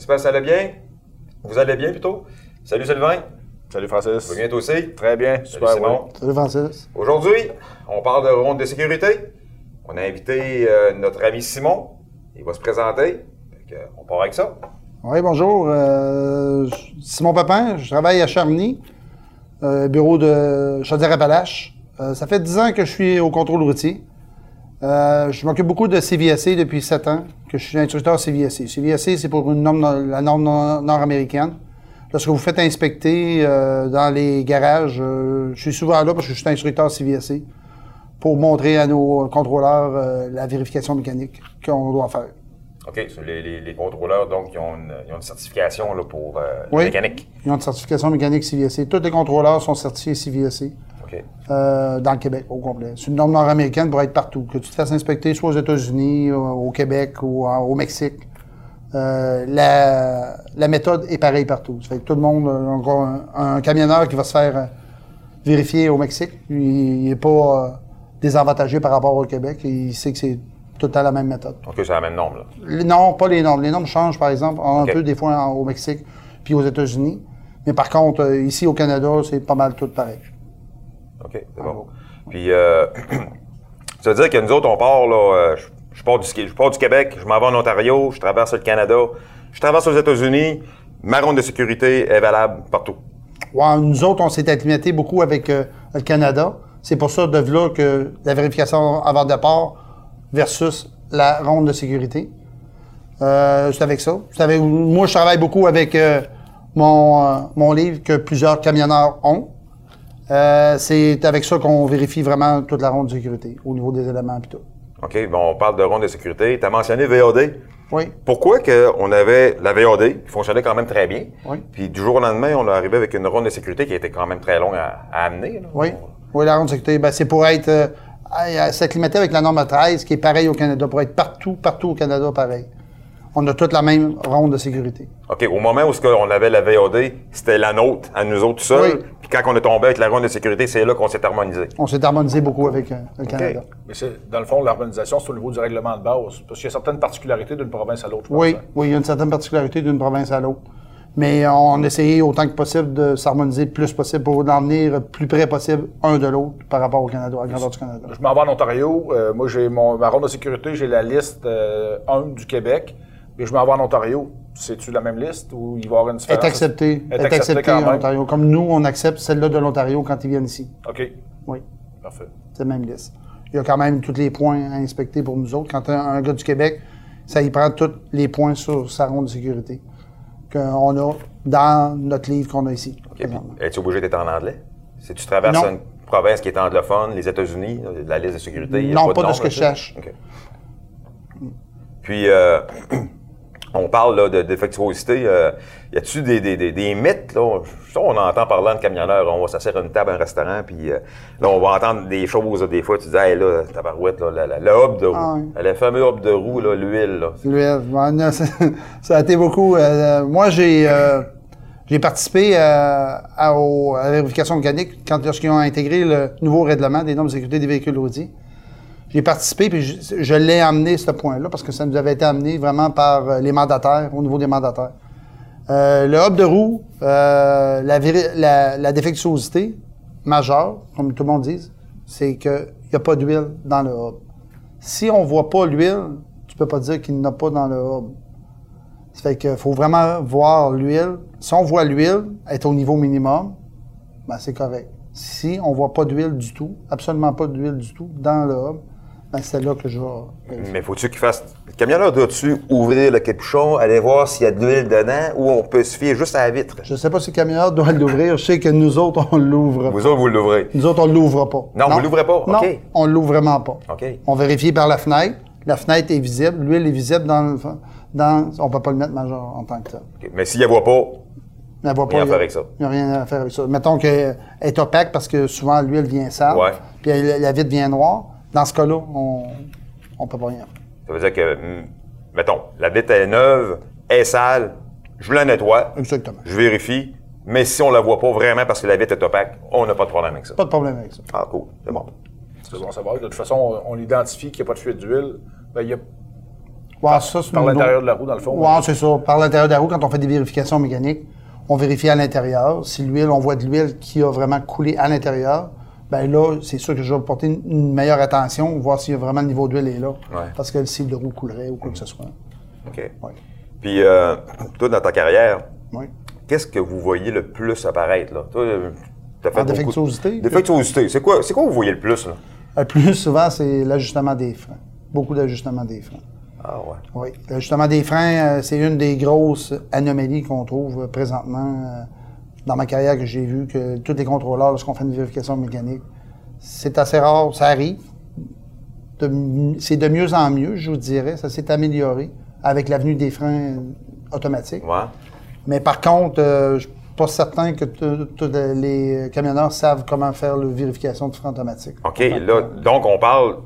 J'espère que ça allait bien? Vous allez bien plutôt? Salut Sylvain. Salut Francis. Vous bien toi aussi? Très bien, super. Salut. Simon. Salut Francis. Aujourd'hui, on parle de ronde de sécurité. On a invité euh, notre ami Simon. Il va se présenter. Fait que, on part avec ça. Oui, bonjour. Euh, Simon Papin, je travaille à Charny, euh, bureau de Chaudière-Appalaches. Euh, ça fait 10 ans que je suis au contrôle routier. Euh, je m'occupe beaucoup de CVSC depuis 7 ans, que je suis instructeur CVSC. CVSC, c'est pour une norme, nor- la norme nor- nord-américaine. Lorsque vous faites inspecter euh, dans les garages, euh, je suis souvent là parce que je suis instructeur CVSC pour montrer à nos contrôleurs la vérification mécanique qu'on doit faire. OK. les, les- les contrôleurs, donc, ils ont une, ils ont une certification là, pour euh, la mécanique. Ils ont une certification mécanique CVSC. Tous les contrôleurs sont certifiés CVSC Euh, dans le Québec au complet. C'est une norme nord-américaine pour être partout. Que tu te fasses inspecter soit aux États-Unis, au, au Québec ou en- au Mexique. Euh, la, la méthode est pareille partout. Ça fait que tout le monde, euh, encore un, un camionneur qui va se faire euh, vérifier au Mexique, il n'est pas euh, désavantagé par rapport au Québec. Il sait que c'est tout temps la même méthode. OK, c'est la même norme, là. Les- Non, pas les normes. Les normes changent, par exemple, un peu des fois en- au Mexique puis aux États-Unis. Mais par contre, euh, ici au Canada, c'est pas mal tout pareil. OK, c'est bon. Puis, euh, ça veut dire que nous autres, on part, là, euh, je, je pars du, ski- je pars du Québec, je m'en vais en Ontario, je traverse le Canada, je traverse aux États-Unis, ma ronde de sécurité est valable partout. Ouais, nous autres, on s'est acclimaté beaucoup avec euh, le Canada. C'est pour ça, de là, que la vérification avant départ versus la ronde de sécurité. Euh, c'est avec ça. Avec- moi, je travaille beaucoup avec euh, mon, euh, mon livre que plusieurs camionneurs ont. Euh, c'est avec ça qu'on vérifie vraiment toute la ronde de sécurité au niveau des éléments et tout. OK, bon, on parle de ronde de sécurité. Tu as mentionné VAD. Oui. Pourquoi qu'on avait la VAD, qui fonctionnait quand même très bien, Oui. puis du jour au lendemain, on est arrivé avec une ronde de sécurité qui était quand même très longue à, à amener. là? Oui. Oui, la ronde de sécurité, ben, c'est pour être euh, s'acclimater avec la norme 13, qui est pareil au Canada, pour être partout, partout au Canada pareil. On a toute la même ronde de sécurité. OK, au moment où ce qu'on avait la VAD, c'était la nôtre, à nous autres seuls. Oui. Puis quand on est tombé avec la ronde de sécurité, c'est là qu'on s'est harmonisé. On s'est harmonisé beaucoup avec euh, le Canada. Mais c'est, dans le fond, l'harmonisation, c'est au niveau du règlement de base. Parce qu'il y a certaines particularités d'une province à l'autre. pense, Oui, hein. oui, il y a une certaine particularité d'une province à l'autre. Mais on a essayé autant que possible de s'harmoniser le plus possible pour en venir plus près possible un de l'autre par rapport au Canada, à la grandeur du Canada. Je m'en vais en Ontario. Euh, moi, j'ai mon, ma ronde de sécurité, j'ai la liste euh, 1 du Québec. Mais je m'en vais en Ontario. C'est-tu la même liste ou il va y avoir une Est différence? accepté, Est est accepté en. Ontario. Comme nous, on accepte celle-là de l'Ontario quand ils viennent ici. OK, Oui. parfait. C'est la même liste. Il y a quand même tous les points à inspecter pour nous autres. Quand un, un gars du Québec, ça y prend tous les points sur sa ronde de sécurité qu'on a dans notre livre qu'on a ici. OK, puis présentement. es-tu obligé d'être en anglais? Si tu traverses Non. une province qui est anglophone, les États-Unis, la liste de sécurité, il y a Non, pas, pas de ce que je là-dessus? sache. OK. Puis, euh, on parle là, de défectuosité. Euh, y a-tu des, des, des, des mythes? Là? Ça, on entend parlant de camionneurs. On va s'asseoir à une table à un restaurant, puis euh, là, on va entendre des choses. là, des fois, tu dis, hey, là, tabarouette, là, la- la- hub de roue. Ah oui. Le fameux hub de roue, là, l'huile. Là. L'huile, ça, a été beaucoup. euh, moi, j'ai euh, j'ai participé euh, à, la vérification mécanique quand lorsqu'ils ont intégré le nouveau règlement des normes de sécurité des véhicules routiers. J'ai participé, puis je, l'ai amené, ce point-là, parce que ça nous avait été amené vraiment par euh, les mandataires, au niveau des mandataires. Euh, le hub de roue, euh, la, défectuosité majeure, comme tout le monde dit, c'est qu'il n'y a pas d'huile dans le hub. Si on voit pas l'huile, tu peux pas dire qu'il n'y en a pas dans le hub. Ça fait qu'il faut vraiment voir l'huile. Si on voit l'huile être au niveau minimum, ben c'est correct. Si on voit pas d'huile du tout, absolument pas d'huile du tout dans le hub, ben c'est là que je vais. vérifier. Mais faut-tu qu'il fasse. Le camionneur doit-tu ouvrir le capuchon, aller voir s'il y a de l'huile dedans, ou on peut se fier juste à la vitre? Je sais pas si le camionneur doit l'ouvrir. Je sais que nous autres, on l'ouvre. Vous autres, vous l'ouvrez? Nous autres, on l'ouvre pas. Non, vous l'ouvrez pas? Non, OK. on l'ouvre vraiment pas. OK. On vérifie par la fenêtre. La fenêtre est visible. L'huile est visible dans le. Dans, on peut pas le mettre majeur en tant que tel. OK. Mais s'il ne voit pas, Mais elle voit Rien à il a- faire avec ça. Il n'y a rien à faire avec ça. Mettons qu'elle est opaque parce que souvent l'huile vient sale, Ouais. puis la, la vitre vient noire. Dans ce cas-là, on ne peut pas rien faire. ça veut dire que, mettons, la vitre est neuve, est sale, je la nettoie, Exactement. je vérifie, mais si on la voit pas vraiment parce que la vitre est opaque, on n'a pas de problème avec ça. Pas de problème avec ça. Ah, cool. C'est bon. C'est bon à savoir. De toute façon, on, on identifie qu'il n'y a pas de fuite d'huile. Ben, il y a Ouais, ça, c'est Par l'intérieur de la roue, dans le fond. Ouais, c'est ça. Par l'intérieur de la roue, quand on fait des vérifications mécaniques, on vérifie à l'intérieur. Si l'huile, on voit de l'huile qui a vraiment coulé à l'intérieur, ben là, c'est sûr que je vais porter une, une meilleure attention, voir si vraiment le niveau d'huile est là. Parce que le cible de roue coulerait ou quoi que ce soit. OK. Ouais. Puis, euh, toi, dans ta carrière, qu'est-ce que vous voyez le plus apparaître, là? Toi, as fait En beaucoup- défectuosité? Défectuosité. C'est quoi, c'est quoi vous voyez le plus, là? Le plus souvent, c'est l'ajustement des freins. Beaucoup d'ajustement des freins. Ah, ouais. Oui. L'ajustement des freins, euh, c'est une des grosses anomalies qu'on trouve euh, présentement euh, dans ma carrière que j'ai vu que tous les contrôleurs, lorsqu'on fait une vérification mécanique, c'est assez rare, ça arrive. C'est de mieux en mieux, je vous dirais. Ça s'est amélioré avec l'avenue des freins euh, automatiques. Ouais. Mais par contre, euh, je suis pas certain que tous les camionneurs savent comment faire la vérification de frein automatique. OK, là, donc on parle,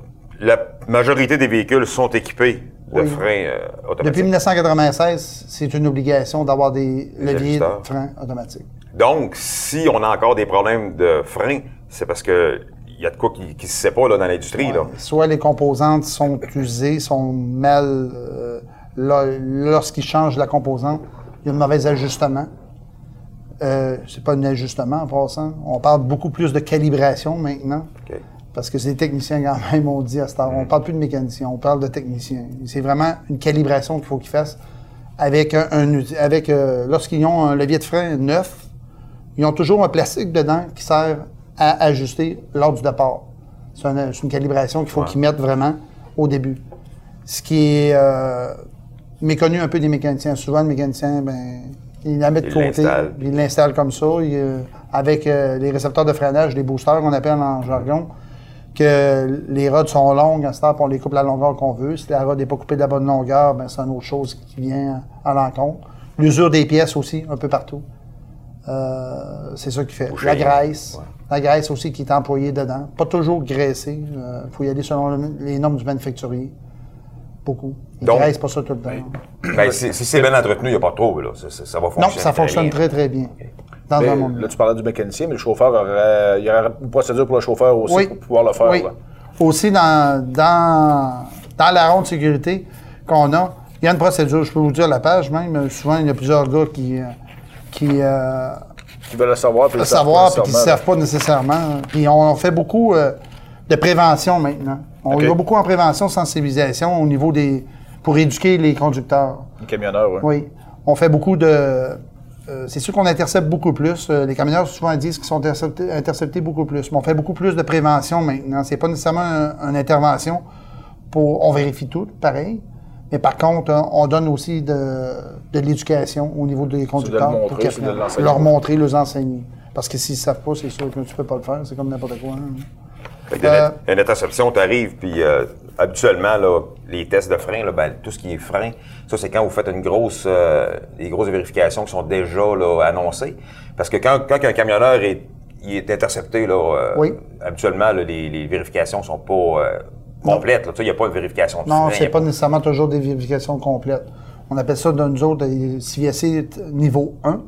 la majorité des véhicules sont équipés de Oui. freins euh, automatiques. Depuis 1996, c'est une obligation d'avoir des leviers de ajusteurs. frein automatiques. Donc, si on a encore des problèmes de freins, c'est parce que il y a de quoi qui, qui se sait pas là, dans l'industrie. Soit les composantes sont usées, sont mal. euh, Lorsqu'ils changent la composante, il y a un mauvais ajustement. Euh, c'est pas un ajustement en passant. On parle beaucoup plus de calibration maintenant. Parce que c'est les techniciens quand même, on dit à cette heure. On parle plus de mécaniciens, on parle de techniciens. C'est vraiment une calibration qu'il faut qu'ils fassent avec un, un outil- avec euh, lorsqu'ils ont un levier de frein neuf, ils ont toujours un plastique dedans qui sert à ajuster lors du départ. C'est un- c'est une calibration qu'il faut Ouais. qu'ils mettent vraiment au début. Ce qui est euh, méconnu un peu des mécaniciens. Souvent, le mécanicien, ben, il la met de côté, il l'installe comme ça, il, euh, avec euh, les récepteurs de freinage, les boosters qu'on appelle en jargon, que les rods sont longues à ce temps, on les coupe la longueur qu'on veut. Si la rod n'est pas coupée de la bonne longueur, ben, c'est une autre chose qui vient à l'encontre. L'usure des pièces aussi, un peu partout. Euh, c'est ça qui fait. Boucher. La graisse. Ouais. La graisse aussi qui est employée dedans. Pas toujours graissée. Il faut y aller selon le- les normes du manufacturier. Beaucoup. Ils Donc- graissent pas ça tout le temps. Ben, si, si c'est bien entretenu, il n'y a pas de trouble. Là. Ça, ça- ça va fonctionner. Non, ça fonctionne bien. très, très bien. Dans Mais un monde. là, tu parlais du mécanicien, mais le chauffeur aurait. Il y aurait une procédure pour le chauffeur aussi Oui. pour pouvoir le faire. Oui. là. Aussi, dans, dans, dans la ronde de sécurité qu'on a, il y a une procédure. Je peux vous dire la page même. euh, Souvent, il y a plusieurs gars qui, euh, qui euh, Qui veulent le savoir, puis le savoir puis qui ne savent pas nécessairement. Puis on fait beaucoup euh, de prévention maintenant. On y va beaucoup en prévention, sensibilisation au niveau des. pour éduquer les conducteurs. Les camionneurs, oui. Oui. On fait beaucoup de. euh, c'est sûr qu'on intercepte beaucoup plus. Euh, les camionneurs souvent disent qu'ils sont interceptés, interceptés beaucoup plus. Mais on fait beaucoup plus de prévention maintenant. C'est pas nécessairement un- une intervention pour. On vérifie tout, pareil. Mais par contre, on- on donne aussi de, de l'éducation au niveau des conducteurs. montrer, pour de apprennent. l'enseigner. leur montrer, les enseigner. Parce que s'ils ne savent pas, c'est sûr que tu peux pas le faire. C'est comme n'importe quoi. hein. Fait que Euh, une, interception, tu arrives, puis euh, habituellement, là, les tests de frein, là, ben, tout ce qui est frein, ça, c'est quand vous faites une grosse, euh, des grosses vérifications qui sont déjà là, annoncées. Parce que quand, quand un camionneur est, il est intercepté, là, euh, Oui. habituellement, là, les, les vérifications sont pas euh, sais, Il n'y a pas de vérification de Non, c'est pas nécessairement toujours des vérifications complètes. On appelle ça, dans nous autres, CVSC niveau 1.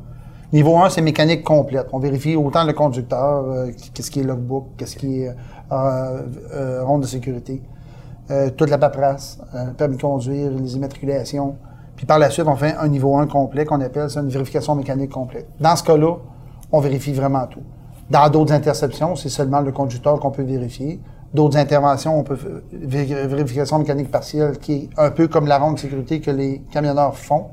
Niveau 1, c'est mécanique complète. On vérifie autant le conducteur, euh, qu'est-ce qui est logbook, qu'est-ce qui est euh, euh, ronde de sécurité, euh, toute la paperasse, euh, permis de conduire, les immatriculations. Puis par la suite, on fait un niveau 1 complet qu'on appelle ça une vérification mécanique complète. Dans ce cas-là, on vérifie vraiment tout. Dans d'autres interceptions, c'est seulement le conducteur qu'on peut vérifier. D'autres interventions, on peut vérification mécanique partielle, qui est un peu comme la ronde de sécurité que les camionneurs font.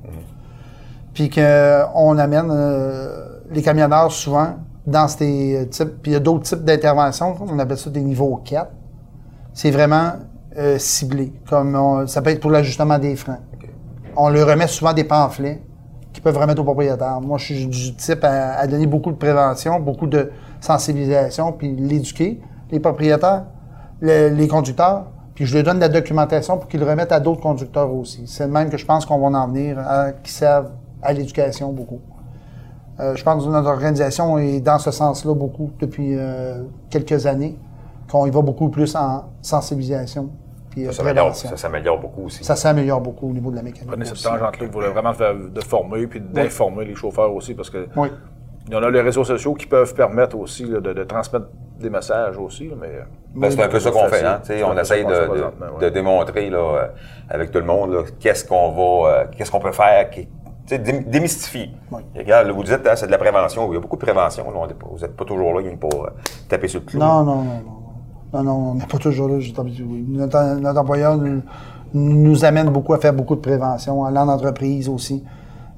Puis qu'on amène euh, les camionneurs souvent dans ces types. Puis il y a d'autres types d'interventions, on appelle ça des niveaux 4. C'est vraiment euh, ciblé. Comme on- ça peut être pour l'ajustement des freins. On leur remet souvent des pamphlets qui peuvent remettre au propriétaire. Moi, je suis du type à, à donner beaucoup de prévention, beaucoup de sensibilisation, puis l'éduquer, les propriétaires, le- les conducteurs. Puis je leur donne de la documentation pour qu'ils le remettent à d'autres conducteurs aussi. C'est le même que je pense qu'on va en venir, à, qui servent à l'éducation beaucoup. Euh, je pense que notre organisation est dans ce sens-là beaucoup depuis euh, quelques années, qu'on y va beaucoup plus en sensibilisation puis euh, Ça s'améliore, prévention. ça s'améliore beaucoup aussi. Ça s'améliore beaucoup au niveau de la mécanique. Prenez cette aussi. tangente-là, vous voulez vraiment de former puis d'informer les chauffeurs aussi parce que Oui. il y en a les réseaux sociaux qui peuvent permettre aussi là, de, de transmettre des messages aussi, mais... Ben, c'est un peu ça qu'on fait, hein. On essaye de, de- présentement, ouais. de démontrer là, euh, avec tout le monde qu'est-ce qu'on va, euh, qu'est-ce qu'on peut faire, qui- démystifier. Oui. Regarde, vous dites, hein, c'est de la prévention. Il y a beaucoup de prévention. là. On est pas- vous n'êtes pas toujours là pour euh, taper sur le clou. Non, non, non, non. Non, non, on n'est pas toujours là, juste oui. Notre, notre employeur nous, nous amène beaucoup à faire beaucoup de prévention, aller en entreprise aussi,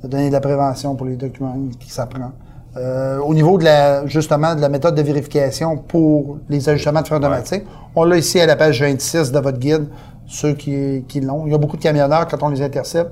à donner de la prévention pour les documents qui s'apprend. Euh, au niveau de la, justement, de la méthode de vérification pour les ajustements de frein automatique, on l'a ici à la page 26 de votre guide, ceux qui, qui l'ont. Il y a beaucoup de camionneurs, quand on les intercepte,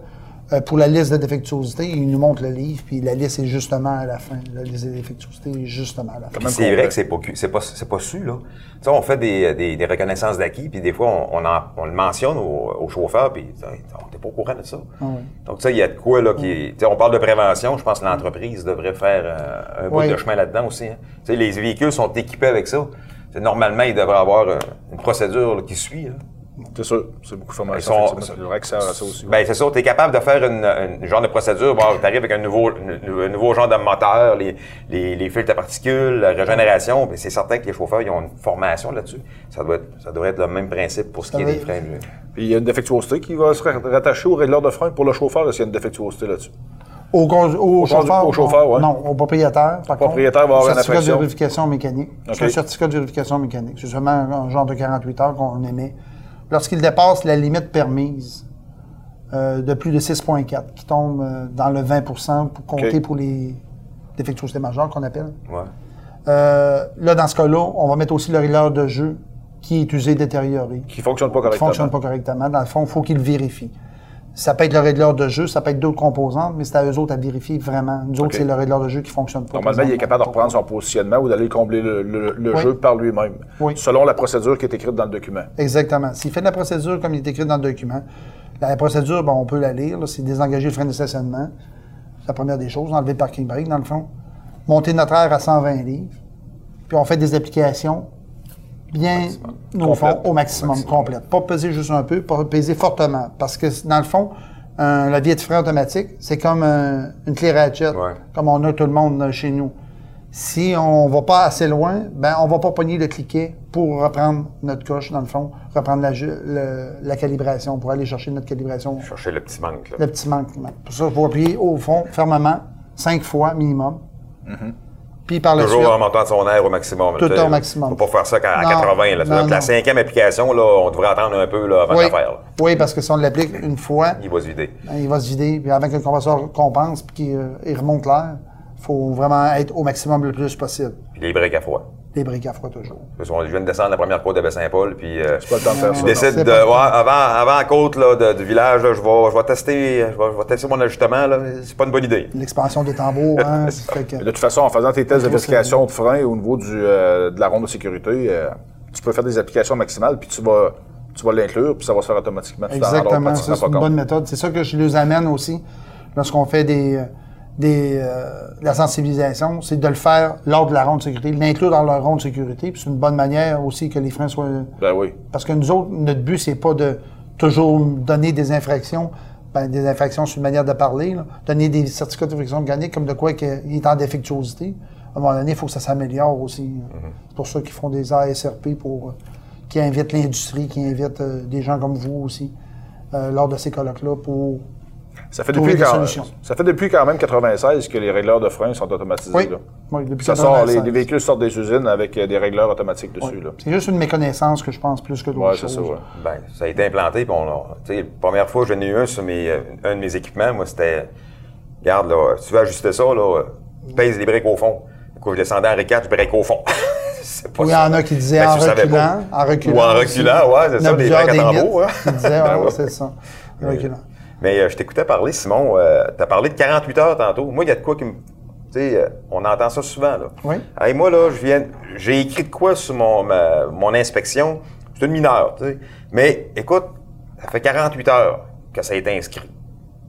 euh, pour la liste de défectuosité, ils nous montrent le livre, puis la liste est justement à la fin. La liste de défectuosité est justement à la fin. C'est vrai que c'est pas, c'est pas, c'est pas su, là. Tu sais, on fait des, des, des reconnaissances d'acquis, puis des fois, on, on, en- on le mentionne aux, aux chauffeurs, puis tu sais, on n'est pas au courant de ça. Ah oui. Donc, ça, il y a de quoi, là, qui. Tu sais, on parle de prévention, je pense que l'entreprise devrait faire euh, un bout Oui. de chemin là-dedans aussi. hein. Tu sais, les véhicules sont équipés avec ça. Tu sais, normalement, ils devraient avoir euh, une procédure là, qui suit. là. C'est sûr, c'est beaucoup de formation. Il faudrait que ça, ça aussi. Ben, c'est ça, tu es capable de faire une, une genre de procédure. Bon, tu arrives avec un nouveau, un nouveau genre de moteur, les, les, les filtres à particules, la régénération. Ben, c'est certain que les chauffeurs, ils ont une formation là-dessus. Ça doit, être, ça devrait être le même principe pour ce qui est des freins. Puis il y a une défectuosité qui va se rattacher au régleur de frein pour le chauffeur, est-ce qu'il y a une défectuosité là-dessus? Au, con- au, chauffeur? au chauffeur, ouais. Non, au propriétaire, par Le propriétaire va avoir une certificat de vérification mécanique. OK. C'est un certificat de vérification mécanique. C'est seulement un genre de 48 heures qu'on émet. Lorsqu'il dépasse la limite permise euh, de plus de 6,4, qui tombe euh, dans le 20% pour compter pour les défectuosités majeures qu'on appelle. Ouais. Euh, là, dans ce cas-là, on va mettre aussi le régleur de jeu qui est usé, détérioré Qui fonctionne pas qui correctement. fonctionne pas correctement. Dans le fond, il faut qu'ils le vérifient. Ça peut être le régleur de jeu, ça peut être d'autres composantes, mais c'est à eux autres à vérifier vraiment. Nous autres, c'est le régleur de jeu qui fonctionne pas. Normalement, il est capable de reprendre son positionnement ou d'aller combler le, le- le Oui. jeu par lui-même, Oui. selon la procédure qui est écrite dans le document. Exactement. S'il fait de la procédure comme il est écrit dans le document, la procédure, bon, on peut la lire. C'est désengager le frein de stationnement. C'est la première des choses. Enlever le parking brake, dans le fond. Monter notre air à 120 livres. Puis on fait des applications bien, au fond, au maximum, complète. Pas peser juste un peu, pas peser fortement. Parce que, dans le fond, un levier de frein automatique, c'est comme un- une clé ratchet, Ouais. comme on a tout le monde euh, chez nous. Si on va pas assez loin, ben on va pas pogner le cliquet pour reprendre notre coche, dans le fond, reprendre la, le- la calibration, pour aller chercher notre calibration, Chercher le petit manque. Là. le petit manquement. Pour ça, il faut appuyer au fond, fermement, cinq fois minimum. Puis par la Toujours suite, en montant son air au maximum. Tout au maximum. Faut pas faire ça qu'à à Non, 80. Là. non, que la cinquième application, là, on devrait attendre un peu là, avant oui, de la faire. là. oui, parce que si on l'applique une fois, Il va se vider. ben, il va se vider, puis avant que le compresseur compense puis qu'il euh, remonte l'air, il faut vraiment être au maximum le plus possible. Puis les breaks à froid. Les briques à froid toujours. Parce qu'on- Je viens de descendre la première côte de Baie-Saint-Paul, puis euh, pas le temps de faire ça. je non. décide c'est de. pas- ouais, avant, avant la côte là, de- du village, là, je, vais, je vais tester. Je vais, je vais tester mon ajustement. Là. C'est pas une bonne idée. L'expansion des tambours, hein, ça fait que- Mais De toute façon, en faisant tes tests de vérification de frein au niveau du, euh, de la ronde de sécurité, euh, tu peux faire des applications maximales, puis tu vas, tu vas l'inclure, puis ça va se faire automatiquement. Exactement, ça c'est une compte. bonne méthode. C'est ça que je les amène aussi lorsqu'on fait des, euh, des, euh, la sensibilisation, c'est de le faire lors de la ronde de sécurité, l'inclure dans leur ronde de sécurité. Puis c'est une bonne manière aussi que les freins soient. Ben oui. Parce que nous autres, notre but, c'est pas de toujours donner des infractions, ben, des infractions sur une manière de parler, là. donner des certificats d'infraction mécanique comme de quoi qu'il est en défectuosité. À un moment donné, il faut que ça s'améliore aussi. C'est pour ça qu'ils font des ASRP pour euh, qui invitent l'industrie, qui invitent euh, des gens comme vous aussi lors de ces colloques-là pour. Ça fait, depuis quand, ça fait depuis quand même 96 que les régleurs de frein sont automatisés. Oui, là? oui depuis Ça sort, les, 96. les véhicules sortent des usines avec euh, des régleurs automatiques dessus. Oui. C'est juste une méconnaissance que je pense plus que d'autres Ouais, c'est choses. ça, ouais. Ben, ça a été implanté. Puis on, la première fois que j'en ai eu un sur mes, euh, un de mes équipements, moi, c'était. Regarde, là, si tu veux ajuster ça, là, tu pèses les breaks au fond. Quand je descendais en R4, je break au fond. c'est pas Ou il y en a qui disaient Ben, en tu savais pas. reculant, en reculant. Ou en reculant, ouais, c'est en ça, à tambour. hein. qui disaient, Ben ouais, c'est ça. Reculant. Mais euh, je t'écoutais parler, Simon. tu as parlé de 48 heures tantôt. Moi, il y a de quoi qui me. Tu sais, euh, on entend ça souvent, là. Oui. Hey, moi, là, je viens. J'ai écrit de quoi sur mon, ma- mon inspection? C'est une mineure, tu sais. Mais écoute, ça fait 48 heures que ça a été inscrit.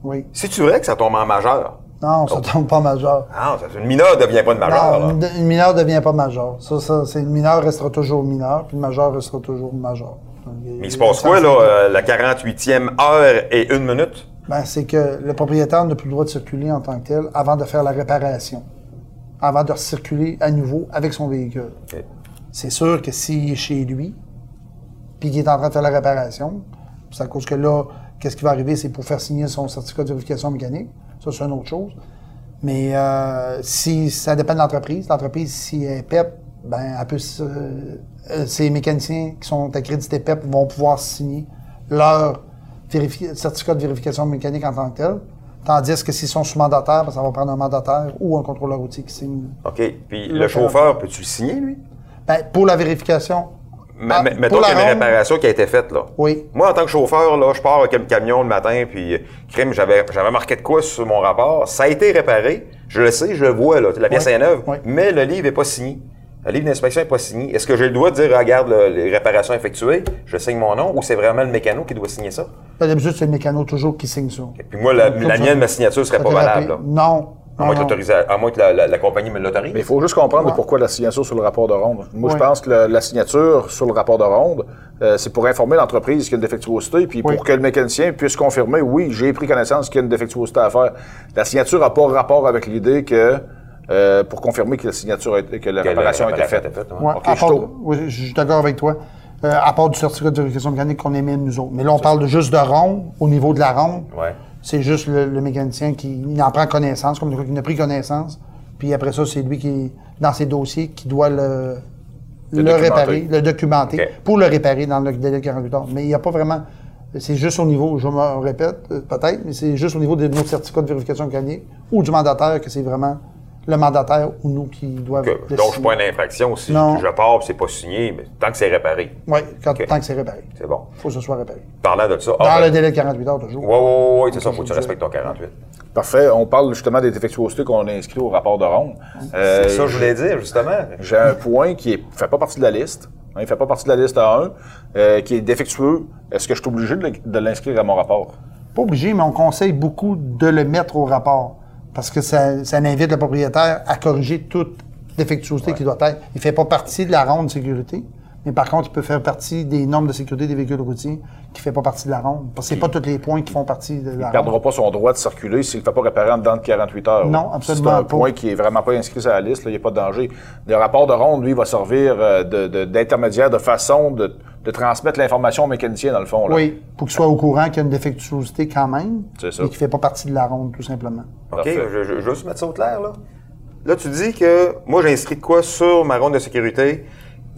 Oui. C'est-tu vrai que ça tombe en majeur? Non, ça tombe pas majeur. Ah, ça, une mineure ne devient pas une majeure, Non, là. une, une mineure ne devient pas majeur. Ça, ça, c'est une mineure restera toujours mineur, puis le majeur restera toujours majeur. Mais il se passe quoi, là, euh, la 48e heure et une minute? Ben, c'est que le propriétaire n'a plus le droit de circuler en tant que tel avant de faire la réparation, avant de circuler à nouveau avec son véhicule. C'est sûr que s'il est chez lui, puis qu'il est en train de faire la réparation, c'est à cause que là, qu'est-ce qui va arriver, c'est pour faire signer son certificat de vérification mécanique. Ça, c'est une autre chose. Mais euh, si ça dépend de l'entreprise, l'entreprise, si elle est PEP, ben, elle peut, se- euh, ces mécaniciens qui sont accrédités PEP vont pouvoir signer leur certificat de vérification mécanique en tant que tel. Tandis que s'ils sont sous mandataire, ben, ça va prendre un mandataire ou un contrôleur routier qui signe. OK. Puis Le le chauffeur, peux-tu le signer, lui? Ben, pour la vérification, M- Ah, mettons qu'il y a une réparation qui a été faite, là. oui. Moi, en tant que chauffeur, là, je pars avec le camion le matin, puis euh, crime, j'avais, j'avais marqué de quoi sur mon rapport. Ça a été réparé. Je le sais, je le vois, là. La pièce est neuve, mais le livre n'est pas signé. Le livre d'inspection n'est pas signé. Est-ce que j'ai le droit de dire, regarde le- les réparations effectuées, je signe mon nom, ou c'est vraiment le mécano qui doit signer ça? D'habitude, c'est le mécano toujours qui signe ça. Et puis moi, la, mienne, ma signature serait pas valable, là. Non. À moins, non, que non. l'autorisa- à moins que la, la- la compagnie me l'autorise. Mais il faut juste comprendre Ouais. pourquoi la signature sur le rapport de ronde. Moi, je pense que la, la signature sur le rapport de ronde, euh, c'est pour informer l'entreprise qu'il y a une défectuosité, puis Oui. pour que le mécanicien puisse confirmer, oui, j'ai pris connaissance qu'il y a une défectuosité à faire. La signature n'a pas rapport avec l'idée que, euh, pour confirmer que la signature a été, que la Que réparation a été faite. ouais. Ouais, à je part- oui, je suis d'accord avec toi. Euh, à part du certificat de vérification mécanique qu'on émet nous autres. Mais là, on parle de juste de ronde, au niveau de la ronde. Ouais. C'est juste le, le mécanicien qui il en prend connaissance, comme il a pris connaissance. Puis après ça, c'est lui qui, dans ses dossiers, qui doit le, Le réparer, le documenter, pour le réparer dans le délai de 48 heures. Mais il n'y a pas vraiment. C'est juste au niveau, je me répète, euh, peut-être, mais c'est juste au niveau de notre certificat de vérification mécanique ou du mandataire que c'est vraiment le mandataire ou nous qui doivent. Le donc, je suis pas une infraction si Non. je pars et c'est pas signé, mais tant que c'est réparé. Oui, quand, tant que c'est réparé. C'est bon. Il faut que ce soit réparé. Parlant de ça. Dans ah, le ben, délai de 48 heures, toujours. Ouais, ouais, ouais, c'est ça. Faut que tu respectes ton 48. Parfait. On parle justement des défectuosités qu'on a inscrites au rapport de ronde. Euh, C'est ça que je voulais dire, justement. J'ai un point qui ne fait pas partie de la liste. Hein, il ne fait pas partie de la liste à 1, euh, qui est défectueux. Est-ce que je suis obligé le- de l'inscrire à mon rapport? Pas obligé, mais on conseille beaucoup de le mettre au rapport. Parce que ça, ça invite le propriétaire à corriger toute défectuosité qui doit être. Il ne fait pas partie de la ronde de sécurité, mais par contre, il peut faire partie des normes de sécurité des véhicules routiers qui ne fait pas partie de la ronde. Parce que c'est pas tous les points qui font partie de Il la ne perdra ronde. pas son droit de circuler s'il ne fait pas réparer en dedans de 48 heures. Non, absolument C'est un pas. point qui est vraiment pas inscrit sur la liste, là, il n'y a pas de danger. Le rapport de ronde, lui, va servir euh, de- de- d'intermédiaire, de, façon de, de transmettre l'information au mécanicien, dans le fond. Là. Oui, pour qu'il soit au courant qu'il y a une défectuosité quand même, C'est ça. et qui ne fait pas partie de la ronde, tout simplement. OK, je, je- je veux juste mettre ça au clair, là. Là, tu dis que moi, j'ai inscrit de quoi sur ma ronde de sécurité?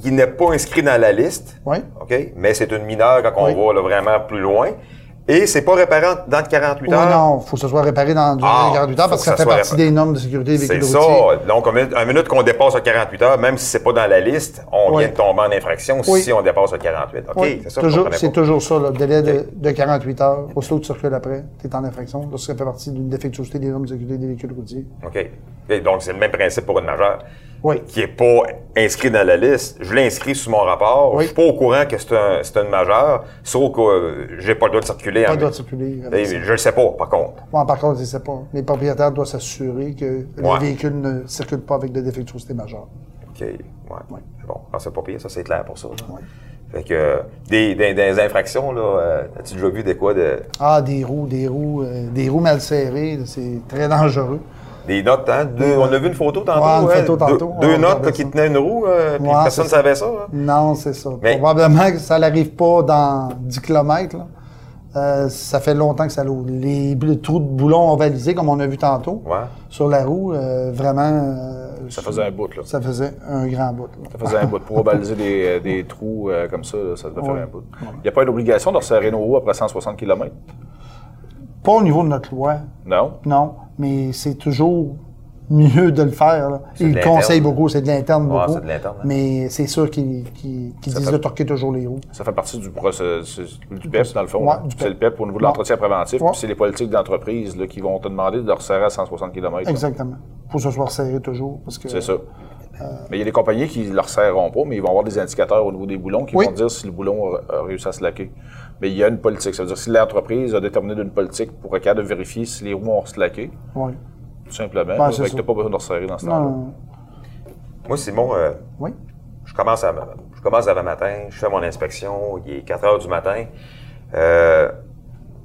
Qui n'est pas inscrit dans la liste. Oui. OK? Mais c'est une mineure quand on Oui. va là, vraiment plus loin. Et c'est pas réparé dans 48 Oui, heures? non, il faut que ce soit réparé dans Ah, 48 heures parce que que ça ça fait partie réparé. des normes de sécurité des C'est véhicules ça. routiers. Donc, un minute, un minute qu'on dépasse le 48 heures, même si c'est pas dans la liste, on Oui. vient de tomber en infraction Oui. si on dépasse le 48. OK, Oui, c'est ça c'est toujours ça, le délai de, de 48 heures. Aussitôt que tu circules après, tu es en infraction. Là, ça fait partie d'une défectuosité des normes de sécurité des véhicules routiers. OK. Et donc, c'est le même principe pour une majeure. Oui. Qui n'est pas inscrit dans la liste. Je l'ai inscrit sur mon rapport. Oui. Je suis pas au courant que c'est un, c'est une majeure, sauf que euh, j'ai pas le droit de circuler. Pas en- le droit de circuler. Et je le sais pas, par contre. Bon, par contre, je ne sais pas. Les propriétaires doivent s'assurer que Ouais. les véhicules ne circulent pas avec de défectuosité majeure. OK. Ouais. C'est Bon, Ah, c'est pas pire, ça, c'est clair pour ça. Ouais. Fait que, des, des, des infractions, là, euh, as-tu déjà vu des quoi de. Ah, des roues, des roues, euh, des roues mal serrées, c'est très dangereux. Des notes, hein? Deux- on a vu une photo tantôt. Ouais, une photo tantôt, Deux, notes qui ça. tenaient une roue, euh, puis Ouais, personne ne ça. savait ça. hein? Non, c'est ça. Mais- Probablement que ça n'arrive pas dans 10 km. Là. Euh, ça fait longtemps que ça l'ouvre. Les, les trous de boulons ovalisés, comme on a vu tantôt, Ouais. sur la roue, euh, vraiment, euh, Ça faisait un bout, là. ça faisait un grand bout. là. Ça faisait un bout. Pour baliser des, des trous euh, comme ça, là, ça devait Ouais. faire un bout. Il n'y a pas une obligation de resserrer nos roues après 160 km? Pas au niveau de notre loi, Non? non, mais c'est toujours mieux de le faire. là. Ils conseillent beaucoup, c'est de l'interne Ouais, beaucoup. c'est de l'interne, hein. Mais c'est sûr qu'ils disent fait- de torquer toujours les roues. Ça fait partie du processus du PEP, dans le fond. Ouais, là. du C'est le PEP au niveau de Ouais. l'entretien préventif, puis c'est les politiques d'entreprise là, qui vont te demander de le resserrer à 160 km. Exactement. Faut que ce soit resserré toujours. C'est ça. Mais il y a des compagnies qui ne le resserreront pas, mais ils vont avoir des indicateurs au niveau des boulons qui Oui. vont dire si le boulon a, a réussi à se laquer. Mais il y a une politique. Ça veut dire que si l'entreprise a déterminé d'une politique pour être capable de vérifier si les roues ont se laqué, Oui. tout simplement, que ça. t'as pas besoin de resserrer dans ce temps-là. Moi, Simon, euh, Oui. je commence à, je commence avant matin, je fais mon inspection, il est 4 heures du matin. Euh,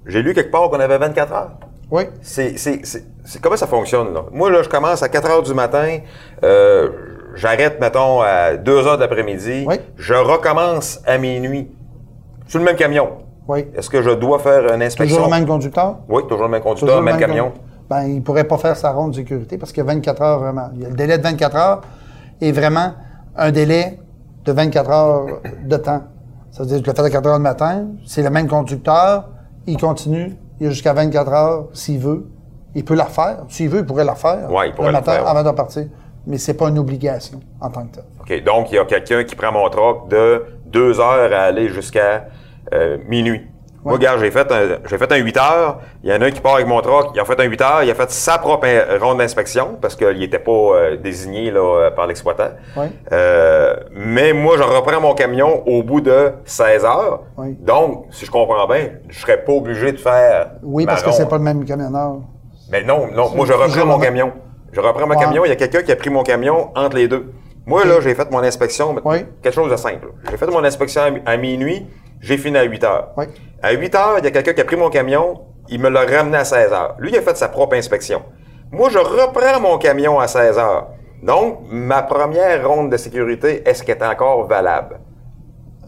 j'ai lu quelque part qu'on avait 24 heures. Oui. C'est, c'est, c'est, c'est- comment ça fonctionne, là? Moi, là, je commence à 4 heures du matin, euh, j'arrête, mettons, à 2 heures de l'après-midi. Oui. Je recommence à minuit. Sur le même camion. Oui. Est-ce que je dois faire une inspection? Toujours le même conducteur? Oui, toujours le même conducteur, Toujours le même camion. con- Ben, il ne pourrait pas faire sa ronde de sécurité parce qu'il y a 24 heures vraiment. Il y a le délai de 24 heures est vraiment un délai de 24 heures de temps. Ça veut dire que le fais à 4 heures du matin, c'est le même conducteur, il continue, il y a jusqu'à 24 heures s'il veut. Il peut la refaire. S'il veut, il pourrait la refaire Ouais, il pourrait le le matin faire, ouais. avant de partir. Mais c'est pas une obligation en tant que tel. OK. Donc, il y a quelqu'un qui prend mon truck de 2 heures à aller jusqu'à euh, minuit. Moi, regarde, j'ai fait, un, j'ai fait un 8 heures. Il y en a un qui part avec mon truck. Il a fait un 8 heures. Il a fait sa propre ronde d'inspection parce qu'il n'était pas euh, désigné là, euh, par l'exploitant. Euh, mais moi, je reprends mon camion au bout de 16 heures. Donc, si je comprends bien, je serais pas obligé de faire. Oui, parce que c'est pas le même camionneur. Mais non, non, moi je reprends mon camion. Je reprends mon camion, il y a quelqu'un qui a pris mon camion entre les deux. Moi, là, j'ai fait mon inspection, quelque chose de simple. J'ai fait mon inspection à, à minuit, j'ai fini à 8 heures. Oui. À 8 heures, il y a quelqu'un qui a pris mon camion, il me l'a ramené à 16 heures. Lui, il a fait sa propre inspection. Moi, je reprends mon camion à 16 heures. Donc, ma première ronde de sécurité, est-ce qu'elle est encore valable?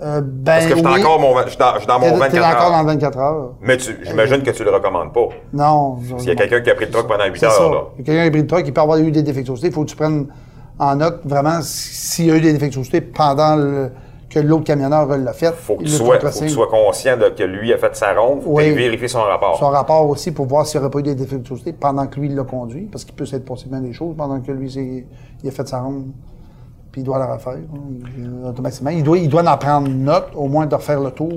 Euh, ben, Parce que je suis oui. encore mon, je suis dans, je suis dans mon T'es- 24 T'es encore heures. dans 24 heures. Mais tu- j'imagine que tu le recommandes pas. Non. S'il y a quelqu'un qui a pris le truck pendant 8 C'est heures. Il y a quelqu'un qui a pris le truck, il peut avoir eu des défectuosités. Il faut que tu prennes en note vraiment s'il y a eu des défectuosités pendant le- que l'autre camionneur l'a fait. faut faut contresigne. qu'il soit conscient de, que lui a fait sa ronde, faut Oui. qu'il vérifie son rapport. Son rapport aussi pour voir s'il n'y aurait pas eu des défectuosités pendant que lui il l'a conduit, parce qu'il peut s'être passé bien des choses pendant que lui il a fait sa ronde. Puis il doit la refaire hein, automatiquement. Il doit, il doit en prendre note, au moins de refaire le tour.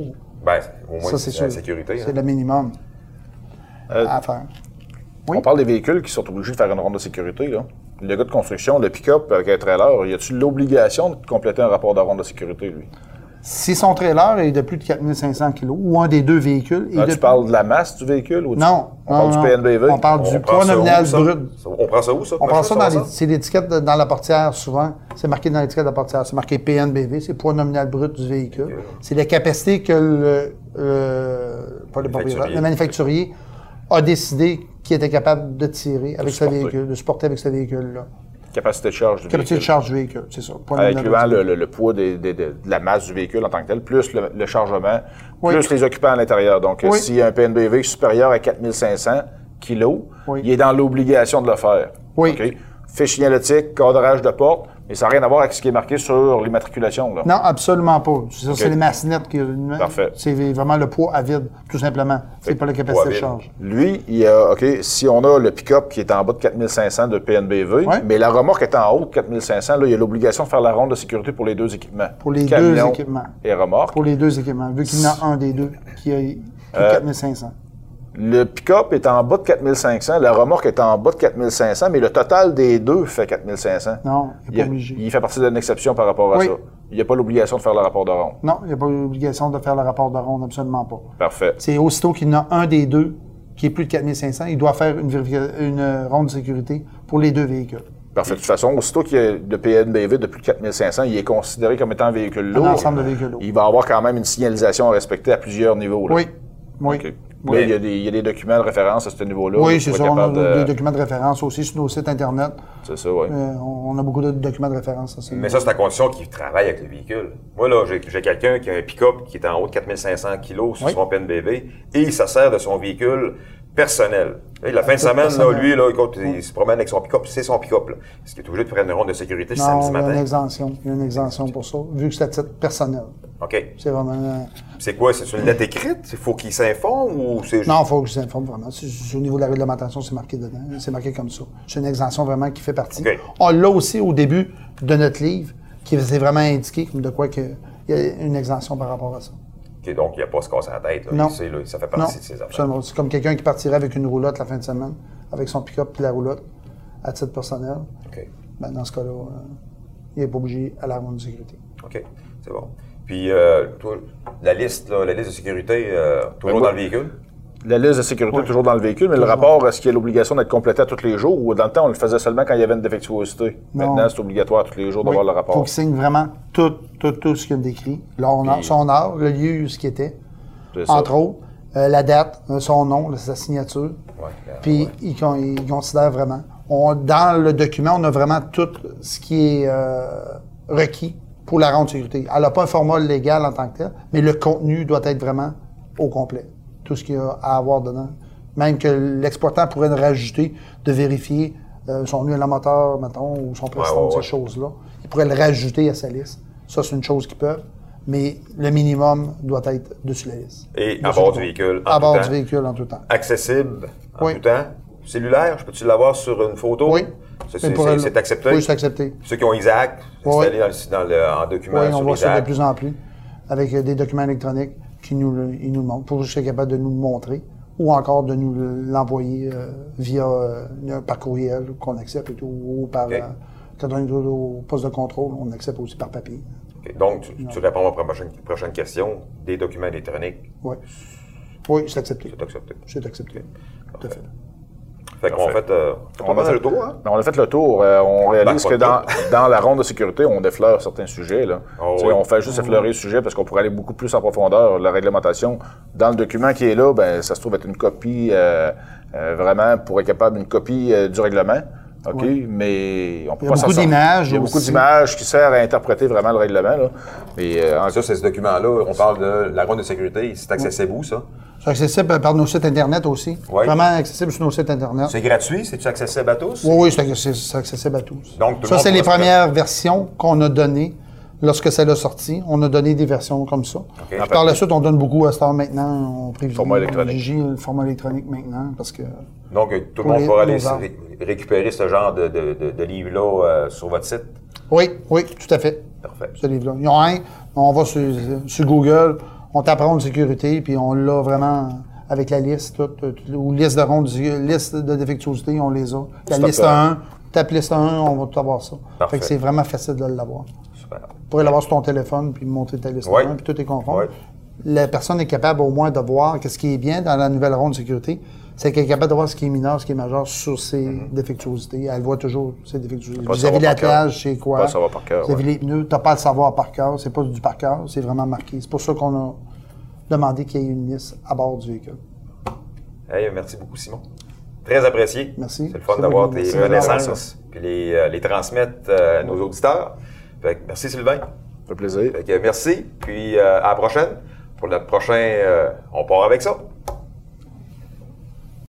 Ben, au moins, Ça, c'est c'est la sûr. sécurité. C'est hein. le minimum Euh, à faire. Oui? On parle des véhicules qui sont obligés de faire une ronde de sécurité. Là. Le gars de construction, le pick-up avec un trailer, y a-tu l'obligation de compléter un rapport ronde de sécurité, lui? Si son trailer est de plus de 4500 kg ou un des deux véhicules. Là, de Ah, tu parles de la masse du véhicule ou du- Non. on non, parle non. du PNBV? On parle du On poids nominal où, ça? brut. On prend ça où, ça? On prend ça dans les, c'est l'étiquette de- dans la portière souvent. C'est marqué dans l'étiquette de la portière. C'est marqué PNBV, c'est poids nominal brut du véhicule. C'est la capacité que le, le- pas le, le manufacturier a décidé qu'il était capable de tirer avec ce véhicule, de supporter avec ce véhicule-là. Capacité de charge du Capacité de véhicule. charge du véhicule, c'est ça. Incluant le, le- le poids des- des- de, de la masse du véhicule en tant que tel, plus le, le chargement, Oui. plus les occupants à l'intérieur. Donc, euh, Oui. s'il y a un PNBV supérieur à 4500 kilos, Oui. il est dans l'obligation de le faire. Oui. OK? Fiche signalétique, cadrage de porte, mais ça n'a rien à voir avec ce qui est marqué sur l'immatriculation. Non, absolument pas. C'est les massinettes qui. Parfait. C'est vraiment le poids à vide, tout simplement. C'est pas la capacité de charge. Lui, il a, OK, si on a le pick-up qui est en bas de 4500 de PNBV, Ouais. mais la remorque est en haut de 4500, là, il y a l'obligation de faire la ronde de sécurité pour les deux équipements. Pour les deux équipements. Et remorque. Pour les deux équipements, vu qu'il y en a un des deux qui Euh, 4500. Le pick-up est en bas de 4500, la remorque est en bas de 4500, mais le total des deux fait 4500. Non, il n'est pas obligé. il fait partie d'une exception par rapport à Oui. ça. Il n'y a pas l'obligation de faire le rapport de ronde. Non, il n'y a pas l'obligation de faire le rapport de ronde, absolument pas. Parfait. C'est aussitôt qu'il y en a un des deux qui est plus de 4500, il doit faire une, euh, ronde de sécurité pour les deux véhicules. Parfait. De toute façon, aussitôt qu'il y a de PNBV de plus de 4500, il est considéré comme étant un véhicule lourd. ensemble de véhicules lourds. Il va avoir quand même une signalisation à respecter à plusieurs niveaux. là. Oui. Oui. Oui. Il y, a des, il y a des documents de référence à ce niveau-là. Oui, c'est ça. On a de- des documents de référence aussi sur nos sites Internet. C'est ça, oui. Euh, on a beaucoup de documents de référence. à ce Mais ça, c'est à condition qu'il travaille avec le véhicule. Moi, là, j'ai j'ai quelqu'un qui a un pick-up qui est en haut de 4500 kilos sur Oui. son PNBV et il se sert de son véhicule personnel. Là, la fin de semaine, là, lui, là, écoute, il se promène avec son pick-up, c'est son pick-up. Est-ce qu'il est obligé de faire une ronde de sécurité Non, samedi il y a une matin? exemption. Il y a une exemption pour ça, vu que c'est à titre personnel. OK. C'est vraiment... euh, C'est quoi? C'est une lettre écrite? Il faut qu'il s'informe ou c'est juste... Non, il faut que je vous informe vraiment. Au niveau de la réglementation, c'est marqué dedans. C'est marqué comme ça. C'est une exemption vraiment qui fait partie. On l'a aussi au début de notre livre, qui c'est vraiment indiqué comme de quoi que il y a une exemption par rapport à ça. Donc il n'y a pas à se casser la tête. Là. Non. Il sait, là, ça fait Non, partie de ses affaires. absolument. C'est comme quelqu'un qui partirait avec une roulotte la fin de semaine, avec son pick-up et la roulotte, à titre personnel. OK. Ben, dans ce cas-là, euh, il n'est pas obligé à la ronde de sécurité. OK, c'est bon. Puis, euh, toi, la liste, là, la liste de sécurité, euh, toujours Ben, dans le véhicule? La liste de sécurité Oui. est toujours dans le véhicule, mais le rapport, est-ce qu'il y a l'obligation d'être complété à tous les jours ou dans le temps, on le faisait seulement quand il y avait une défectuosité? Non. Maintenant, c'est obligatoire tous les jours d'avoir le Il faut rapport. qu'il signe vraiment tout, tout, tout ce qu'il a décrit. L'honneur, Puis- son heure, le lieu où ce qui était, entre autres, euh, la date, euh, son nom, là, sa signature. Puis il, con- il considère vraiment On, dans le document, on a vraiment tout ce qui est euh, requis pour la rendre sécurité. Elle n'a pas un format légal en tant que tel, mais le contenu doit être vraiment au complet. Tout ce qu'il y a à avoir dedans. Même que l'exploitant pourrait le rajouter, de vérifier euh, son moteur, mettons, ou son preston, ouais, ouais. ces choses-là. Il pourrait le rajouter à sa liste. Ça, c'est une chose qu'ils peuvent. Mais le minimum doit être dessus la liste. Et à bord du véhicule, en À tout bord temps. du véhicule en tout temps. Accessible en Oui. tout temps. Cellulaire, je peux-tu l'avoir sur une photo? Oui. C'est c'est- c'est accepté? Oui, c'est accepté. Ceux qui ont Isaac, Oui. installé dans le, dans le- en document Oui, sur on voit ça de plus en plus avec euh, des documents électroniques qui nous, le- ils nous le montrent. Pour juste être capable de nous le montrer ou encore de nous le- l'envoyer euh, via euh, par courriel qu'on accepte et tout, ou par OK. euh, quand on est au poste de contrôle, on accepte aussi par papier. Donc, tu, tu réponds à ma prochaine, prochaine question. Des documents électroniques, Oui. Oui, c'est accepté. c'est accepté. C'est accepté. Tout à fait. Fait qu'on Parfait. fait, euh, On a fait le tour, hein? On a fait le tour. Euh, on réalise pas que dans, la ronde de sécurité, on effleure certains sujets. Là. Oh oui. On fait juste effleurer le sujet parce qu'on pourrait aller beaucoup plus en profondeur. La réglementation, dans le document qui est là, ben, ça se trouve être une copie, euh, euh, vraiment, pour être capable, une copie du règlement. OK? Mais on peut Il y a pas beaucoup d'images Il y a beaucoup d'images qui servent à interpréter vraiment le règlement. Là. Mais euh, en- Ça, c'est ce document-là. On parle de la ronde de sécurité. C'est accessible où, ça? C'est accessible par nos sites Internet aussi. Oui. Vraiment accessible sur nos sites Internet. C'est gratuit? C'est-tu accessible à tous? Oui, oui, c'est accessible, à tous. Donc, tout le ça, c'est les premières versions qu'on a données lorsque ça l'a sorti. On a donné des versions comme ça. Puis par la suite, on donne beaucoup à Star maintenant. On privilégie le format électronique maintenant parce que Donc, euh, tout le monde pourra aller ré- récupérer ce genre de, de, de, de livre-là euh, sur votre site? oui, oui, tout à fait. Parfait. Ce livre-là. Ils ont un, on va sur, sur Google, on t'apprend de sécurité, puis on l'a vraiment avec la liste, tout, tout, ou liste de rondes, liste de défectuosité, on les a. La Stop, liste euh, 1, tape liste 1, on va tout avoir ça. Parfait. Fait que c'est vraiment facile de l'avoir. Super. Tu pourrais l'avoir sur ton téléphone, puis montrer ta liste Ouais. 1, puis tout est conforme. Ouais. La personne est capable au moins de voir qu'est-ce qui est bien dans la nouvelle ronde de sécurité. C'est qu'elle est capable de voir ce qui est mineur, ce qui est majeur sur ses Mm-hmm. défectuosité. Elle voit toujours ses défectuosités. Vis-à-vis par l'attelage, c'est quoi? Pas le savoir par cœur, Vis-à-vis ouais. les pneus, t'as pas à le savoir par cœur. C'est pas du par cœur, c'est vraiment marqué. C'est pour ça qu'on a demandé qu'il y ait une liste à bord du véhicule. Hey, merci beaucoup, Simon. Très apprécié. Merci. C'est le fun d'avoir tes connaissances puis les, euh, les transmettre euh, à nos auditeurs. Fait que merci, Sylvain. ça fait plaisir. Fait que merci. Puis euh, à la prochaine. Pour notre prochain, euh, on part avec ça.